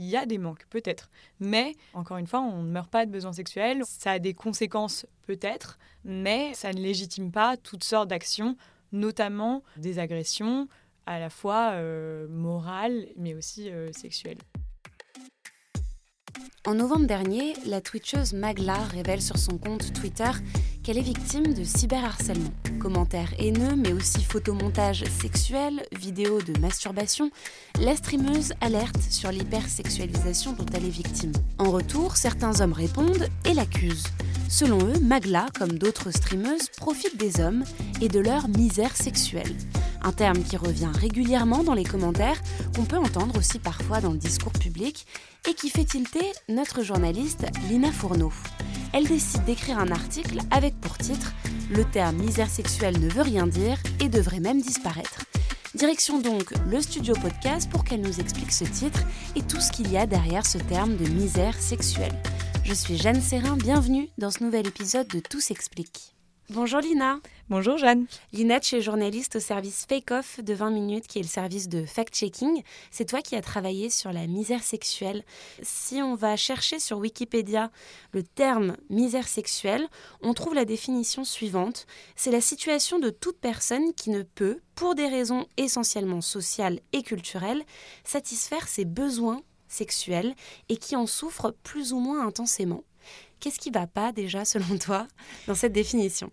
Il y a des manques, peut-être. Mais, encore une fois, on ne meurt pas de besoins sexuels. Ça a des conséquences, peut-être, mais ça ne légitime pas toutes sortes d'actions, notamment des agressions, à la fois euh, morales, mais aussi euh, sexuelles. En novembre dernier, la twitcheuse Magla révèle sur son compte Twitter qu'elle est victime de cyberharcèlement. Commentaires haineux, mais aussi photomontages sexuels, vidéos de masturbation, la streameuse alerte sur l'hypersexualisation dont elle est victime. En retour, certains hommes répondent et l'accusent. Selon eux, Magla, comme d'autres streameuses, profite des hommes et de leur misère sexuelle. Un terme qui revient régulièrement dans les commentaires, qu'on peut entendre aussi parfois dans le discours public, et qui fait tilter notre journaliste Lina Fourneau. Elle décide d'écrire un article avec pour titre Le terme misère sexuelle ne veut rien dire et devrait même disparaître. Direction donc le studio podcast pour qu'elle nous explique ce titre et tout ce qu'il y a derrière ce terme de misère sexuelle. Je suis Jeanne Serrin, bienvenue dans ce nouvel épisode de Tout s'explique. Bonjour Lina. Bonjour Jeanne. Lina, tu es journaliste au service Fake Off de 20 minutes, qui est le service de fact-checking. C'est toi qui as travaillé sur la misère sexuelle. Si on va chercher sur Wikipédia le terme misère sexuelle, on trouve la définition suivante. C'est la situation de toute personne qui ne peut, pour des raisons essentiellement sociales et culturelles, satisfaire ses besoins sexuels et qui en souffre plus ou moins intensément. Qu'est-ce qui va pas déjà, selon toi, dans cette définition?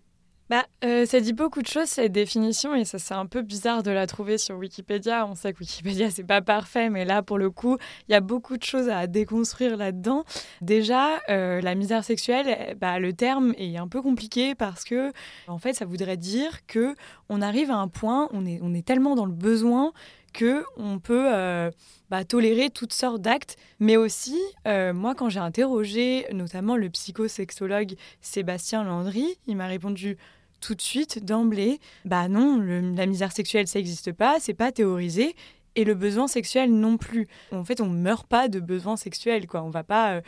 Bah, euh, ça dit beaucoup de choses cette définition et ça c'est un peu bizarre de la trouver sur Wikipédia. On sait que Wikipédia c'est pas parfait, mais là pour le coup il y a beaucoup de choses à déconstruire là-dedans. Déjà euh, la misère sexuelle, bah, le terme est un peu compliqué parce que en fait ça voudrait dire que on arrive à un point, on est on est tellement dans le besoin que on peut euh, bah, tolérer toutes sortes d'actes, mais aussi, moi, quand j'ai interrogé notamment le psychosexologue Sébastien Landry, il m'a répondu tout de suite, d'emblée, bah non, la misère sexuelle, ça n'existe pas, c'est pas théorisé, et le besoin sexuel non plus. En fait, on meurt pas de besoin sexuel, quoi. On va pas... Euh,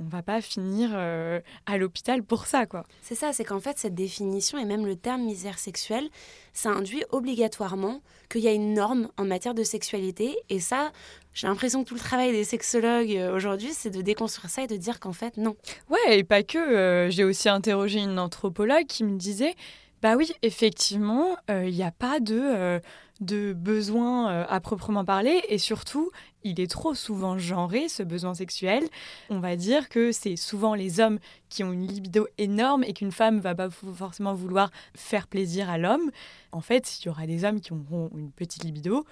on va pas finir euh, à l'hôpital pour ça, quoi. C'est ça, c'est qu'en fait, cette définition et même le terme misère sexuelle, ça induit obligatoirement qu'il y a une norme en matière de sexualité. Et ça, j'ai l'impression que tout le travail des sexologues euh, aujourd'hui, c'est de déconstruire ça et de dire qu'en fait, non. Ouais, et pas que. Euh, j'ai aussi interrogé une anthropologue qui me disait, bah oui, effectivement, il n'y a pas de de besoin euh, à proprement parler et surtout il est trop souvent genré ce besoin sexuel. On va dire que c'est souvent les hommes qui ont une libido énorme et qu'une femme va pas forcément vouloir faire plaisir à l'homme. En fait, il y aura des hommes qui auront une petite libido,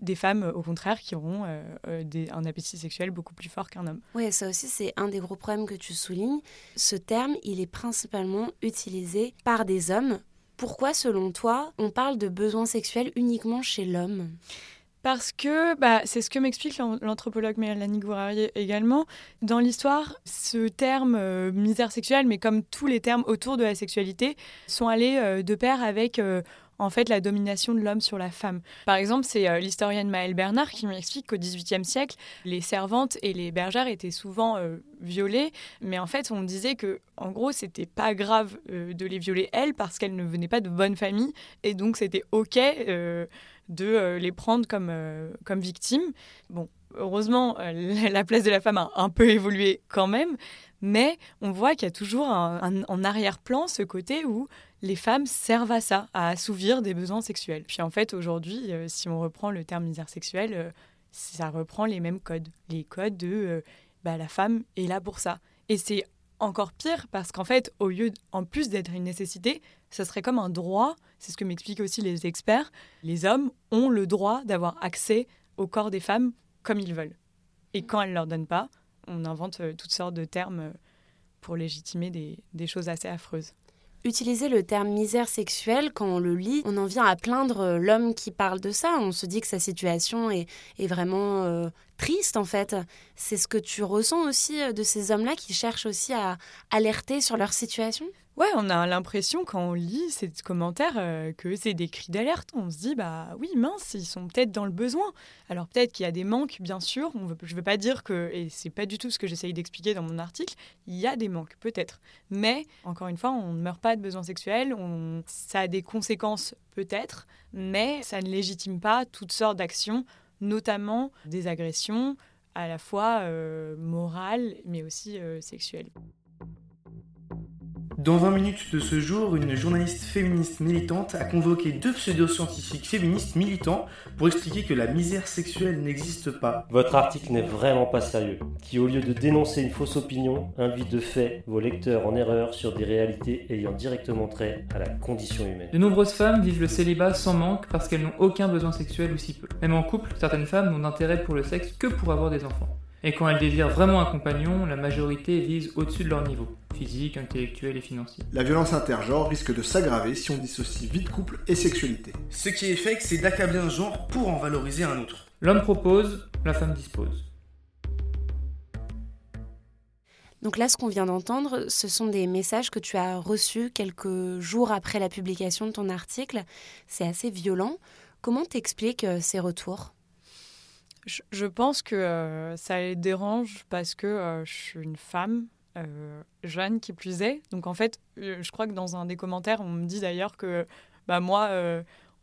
des femmes au contraire qui auront euh, euh, un appétit sexuel beaucoup plus fort qu'un homme. Oui, ça aussi c'est un des gros problèmes que tu soulignes. Ce terme, il est principalement utilisé par des hommes pourquoi, selon toi, on parle de besoins sexuels uniquement chez l'homme? Parce que bah, c'est ce que m'explique l'anthropologue Mélanie Gourarier également. Dans l'histoire, ce terme euh, misère sexuelle, mais comme tous les termes autour de la sexualité, sont allés euh, de pair avec euh, en fait la domination de l'homme sur la femme. Par exemple, c'est euh, l'historienne Maëlle Bernard qui m'explique qu'au XVIIIe siècle, les servantes et les bergères étaient souvent euh, violées, mais en fait, on disait que en gros, c'était pas grave euh, de les violer elles parce qu'elles ne venaient pas de bonne famille et donc c'était ok de les prendre comme comme victimes. Bon, heureusement, la place de la femme a un peu évolué quand même, mais on voit qu'il y a toujours en arrière-plan ce côté où les femmes servent à ça, à assouvir des besoins sexuels. Puis en fait, aujourd'hui, euh, si on reprend le terme misère sexuelle, euh, ça reprend les mêmes codes. Les codes de euh, bah, la femme est là pour ça. Et c'est encore pire parce qu'en fait, au lieu, en plus d'être une nécessité, ça serait comme un droit. C'est ce que m'expliquent aussi les experts. Les hommes ont le droit d'avoir accès au corps des femmes comme ils veulent. Et quand elles ne leur donnent pas, on invente toutes sortes de termes pour légitimer des choses assez affreuses. Utiliser le terme misère sexuelle, quand on le lit, on en vient à plaindre euh, l'homme qui parle de ça. On se dit que sa situation est, vraiment euh, triste, en fait. C'est ce que tu ressens aussi euh, de ces hommes-là qui cherchent aussi à alerter sur leur situation? Ouais, on a l'impression quand on lit ces commentaires euh, que c'est des cris d'alerte. On se dit, bah oui, mince, ils sont peut-être dans le besoin. Alors peut-être qu'il y a des manques, bien sûr. Je ne veux pas dire que, et c'est pas du tout ce que j'essaye d'expliquer dans mon article, il y a des manques, peut-être. Mais, encore une fois, on ne meurt pas de besoin sexuel. Ça a des conséquences, peut-être, mais ça ne légitime pas toutes sortes d'actions, notamment des agressions à la fois euh, morales, mais aussi euh, sexuelles. Dans 20 minutes de ce jour, une journaliste féministe militante a convoqué deux pseudo-scientifiques féministes militants pour expliquer que la misère sexuelle n'existe pas. Votre article n'est vraiment pas sérieux, qui au lieu de dénoncer une fausse opinion, invite de fait vos lecteurs en erreur sur des réalités ayant directement trait à la condition humaine. De nombreuses femmes vivent le célibat sans manque parce qu'elles n'ont aucun besoin sexuel ou si peu. Même en couple, certaines femmes n'ont d'intérêt pour le sexe que pour avoir des enfants. Et quand elles désirent vraiment un compagnon, la majorité vise au-dessus de leur niveau, physique, intellectuel et financier. La violence intergenre risque de s'aggraver si on dissocie vie de couple et sexualité. Ce qui est fake, c'est d'accabler un genre pour en valoriser un autre. L'homme propose, la femme dispose. Donc là, ce qu'on vient d'entendre, ce sont des messages que tu as reçus quelques jours après la publication de ton article. C'est assez violent. Comment t'expliques euh, ces retours? Je, pense que euh, ça les dérange parce que euh, je suis une femme euh, jeune qui plus est. Donc en fait, je crois que dans un des commentaires, on me dit d'ailleurs que bah, moi,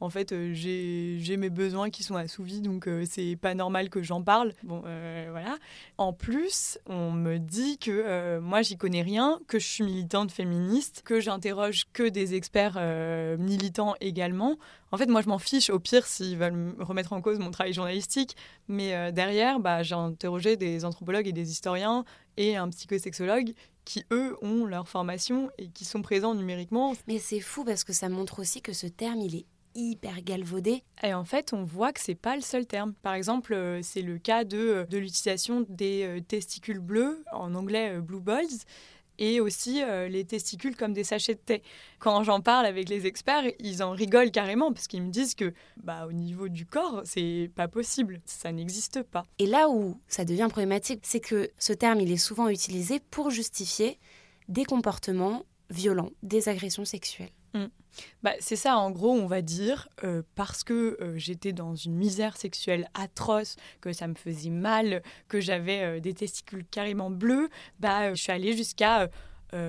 en fait, euh, j'ai mes besoins qui sont assouvis, donc euh, c'est pas normal que j'en parle. Bon, euh, voilà. En plus, on me dit que moi, j'y connais rien, que je suis militante féministe, que j'interroge que des experts militants également. En fait, moi, je m'en fiche. Au pire, s'ils veulent me remettre en cause mon travail journalistique. Mais derrière, bah, j'ai interrogé des anthropologues et des historiens et un psychosexologue qui, eux, ont leur formation et qui sont présents numériquement. Mais c'est fou parce que ça montre aussi que ce terme, il est hyper galvaudé. Et en fait, on voit que c'est pas le seul terme. Par exemple, euh, c'est le cas de, euh, de l'utilisation des euh, testicules bleus, en anglais blue balls, et aussi les testicules comme des sachets de thé. Quand j'en parle avec les experts, ils en rigolent carrément parce qu'ils me disent que bah, au niveau du corps, c'est pas possible, ça n'existe pas. Et là où ça devient problématique, c'est que ce terme, il est souvent utilisé pour justifier des comportements violents, des agressions sexuelles. Mm. Bah, c'est ça, en gros, on va dire, euh, parce que euh, j'étais dans une misère sexuelle atroce, que ça me faisait mal, que j'avais euh, des testicules carrément bleus, bah, je suis allée jusqu'à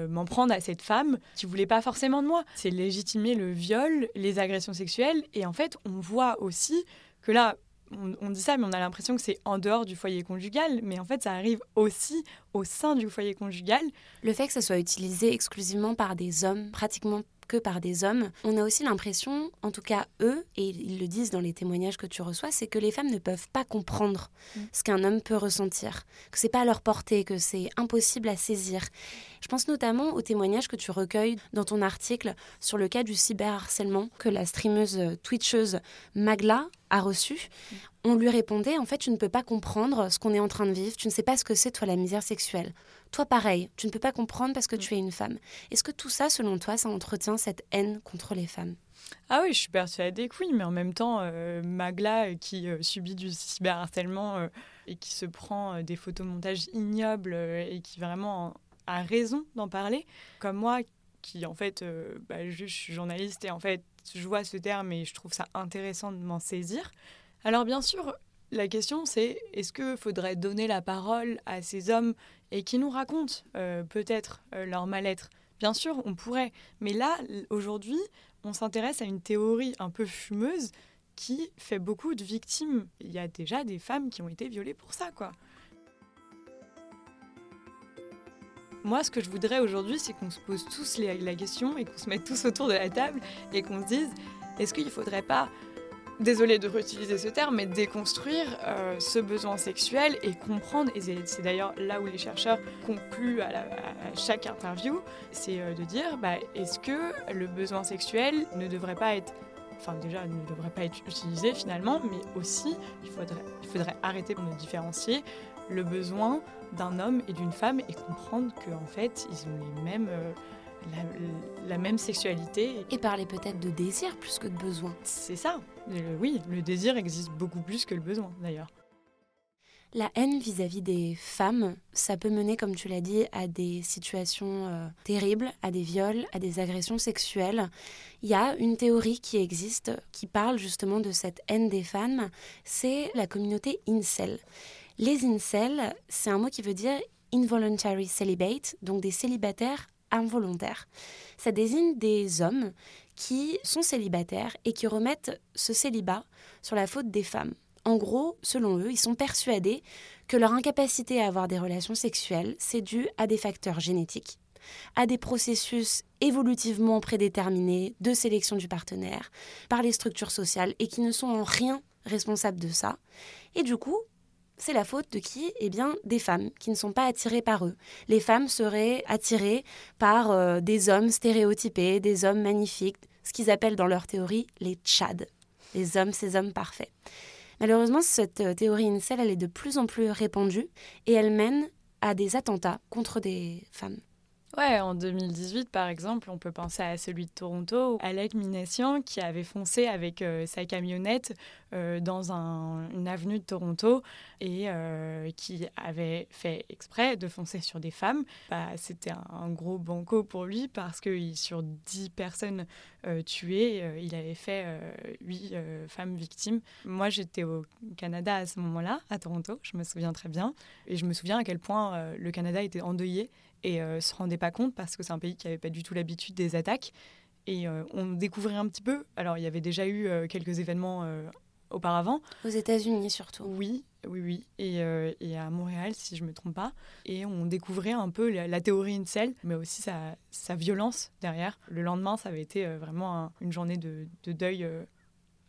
m'en prendre à cette femme qui voulait pas forcément de moi. C'est légitimer le viol, les agressions sexuelles, et en fait, on voit aussi que là, on, dit ça, mais on a l'impression que c'est en dehors du foyer conjugal, mais en fait, ça arrive aussi au sein du foyer conjugal. Le fait que ça soit utilisé exclusivement par des hommes, pratiquement que par des hommes. On a aussi l'impression, en tout cas eux, et ils le disent dans les témoignages que tu reçois, c'est que les femmes ne peuvent pas comprendre mm. ce qu'un homme peut ressentir, que c'est pas à leur portée, que c'est impossible à saisir. Je pense notamment aux témoignages que tu recueilles dans ton article sur le cas du cyberharcèlement que la streameuse euh, twitcheuse Magla a reçu. Mm. On lui répondait, en fait, tu ne peux pas comprendre ce qu'on est en train de vivre, tu ne sais pas ce que c'est, toi, la misère sexuelle. Toi, pareil, tu ne peux pas comprendre parce que tu es une femme. Est-ce que tout ça, selon toi, ça entretient cette haine contre les femmes? Ah oui, je suis persuadée que oui, mais en même temps, euh, Magla, euh, qui euh, subit du cyberharcèlement et qui se prend des photomontages ignobles et qui vraiment a raison d'en parler, comme moi, qui en fait, bah, je, suis journaliste et en fait, je vois ce terme et je trouve ça intéressant de m'en saisir. Alors bien sûr, la question c'est est-ce qu'il faudrait donner la parole à ces hommes et qui nous racontent euh, peut-être euh, leur mal-être? Bien sûr, on pourrait, mais là, aujourd'hui, on s'intéresse à une théorie un peu fumeuse qui fait beaucoup de victimes. Il y a déjà des femmes qui ont été violées pour ça, quoi. Moi, ce que je voudrais aujourd'hui, c'est qu'on se pose tous la question et qu'on se mette tous autour de la table et qu'on se dise, est-ce qu'il ne faudrait pas désolé de réutiliser ce terme, mais déconstruire euh, ce besoin sexuel et comprendre, et c'est d'ailleurs là où les chercheurs concluent à, chaque interview, c'est euh, de dire, bah, est-ce que le besoin sexuel ne devrait pas être, enfin déjà ne devrait pas être utilisé finalement, mais aussi il faudrait, il faudrait arrêter de différencier le besoin d'un homme et d'une femme et comprendre qu'en fait ils ont les mêmes... Euh, la, même sexualité. Et parler peut-être de désir plus que de besoin. C'est ça. oui, le désir existe beaucoup plus que le besoin d'ailleurs. La haine vis-à-vis des femmes, ça peut mener, comme tu l'as dit, à des situations euh, terribles, à des viols, à des agressions sexuelles. Il y a une théorie qui existe qui parle justement de cette haine des femmes, c'est la communauté incel. Les incels, c'est un mot qui veut dire involuntary celibate, donc des célibataires involontaires. Ça désigne des hommes qui sont célibataires et qui remettent ce célibat sur la faute des femmes. En gros, selon eux, ils sont persuadés que leur incapacité à avoir des relations sexuelles, c'est dû à des facteurs génétiques, à des processus évolutivement prédéterminés de sélection du partenaire par les structures sociales et qui ne sont en rien responsables de ça. Et du coup, c'est la faute de qui? Eh bien, des femmes qui ne sont pas attirées par eux. Les femmes seraient attirées par euh, des hommes stéréotypés, des hommes magnifiques, ce qu'ils appellent dans leur théorie les tchads, les hommes, ces hommes parfaits. Malheureusement, cette euh, théorie incel, elle est de plus en plus répandue et elle mène à des attentats contre des femmes. Ouais, en 2018, par exemple, on peut penser à celui de Toronto, Alec Minassian, qui avait foncé avec euh, sa camionnette euh, dans une avenue de Toronto et euh, qui avait fait exprès de foncer sur des femmes. Bah, C'était un, gros banco pour lui parce que sur 10 personnes tuées, il avait fait 8 femmes victimes. Moi, j'étais au Canada à ce moment-là, à Toronto, je me souviens très bien. Et je me souviens à quel point le Canada était endeuillé et euh, se rendait pas compte parce que c'est un pays qui n'avait pas du tout l'habitude des attaques. Et euh, on découvrait un petit peu. Alors, il y avait déjà eu euh, quelques événements auparavant. Aux États-Unis surtout. Oui, oui, oui. Et, et, à Montréal, si je ne me trompe pas. Et on découvrait un peu la, théorie Incel, mais aussi sa, sa, violence derrière. Le lendemain, ça avait été vraiment une journée de, de deuil,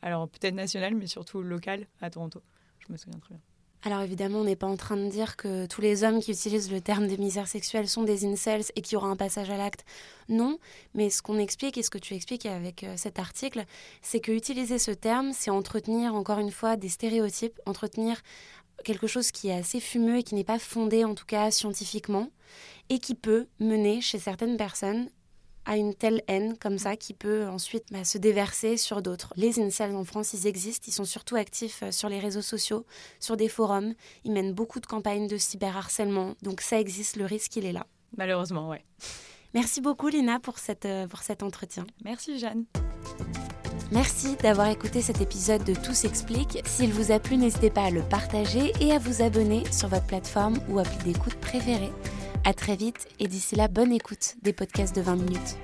alors peut-être national, mais surtout local à Toronto. Je me souviens très bien. Alors évidemment, on n'est pas en train de dire que tous les hommes qui utilisent le terme de misère sexuelle sont des incels et qu'il y aura un passage à l'acte. Non, mais ce qu'on explique et ce que tu expliques avec euh, cet article, c'est que utiliser ce terme, c'est entretenir encore une fois des stéréotypes, entretenir quelque chose qui est assez fumeux et qui n'est pas fondé en tout cas scientifiquement et qui peut mener chez certaines personnes à une telle haine comme ça qui peut ensuite bah, se déverser sur d'autres. Les incels en France, ils existent, ils sont surtout actifs euh, sur les réseaux sociaux, sur des forums, ils mènent beaucoup de campagnes de cyberharcèlement, donc ça existe, le risque il est là. Malheureusement, ouais. Merci beaucoup Lina pour, cette, euh, pour cet entretien. Merci Jeanne. Merci d'avoir écouté cet épisode de Tout s'explique. S'il vous a plu, n'hésitez pas à le partager et à vous abonner sur votre plateforme ou appli d'écoute préférée. À très vite et d'ici là, bonne écoute des podcasts de 20 minutes.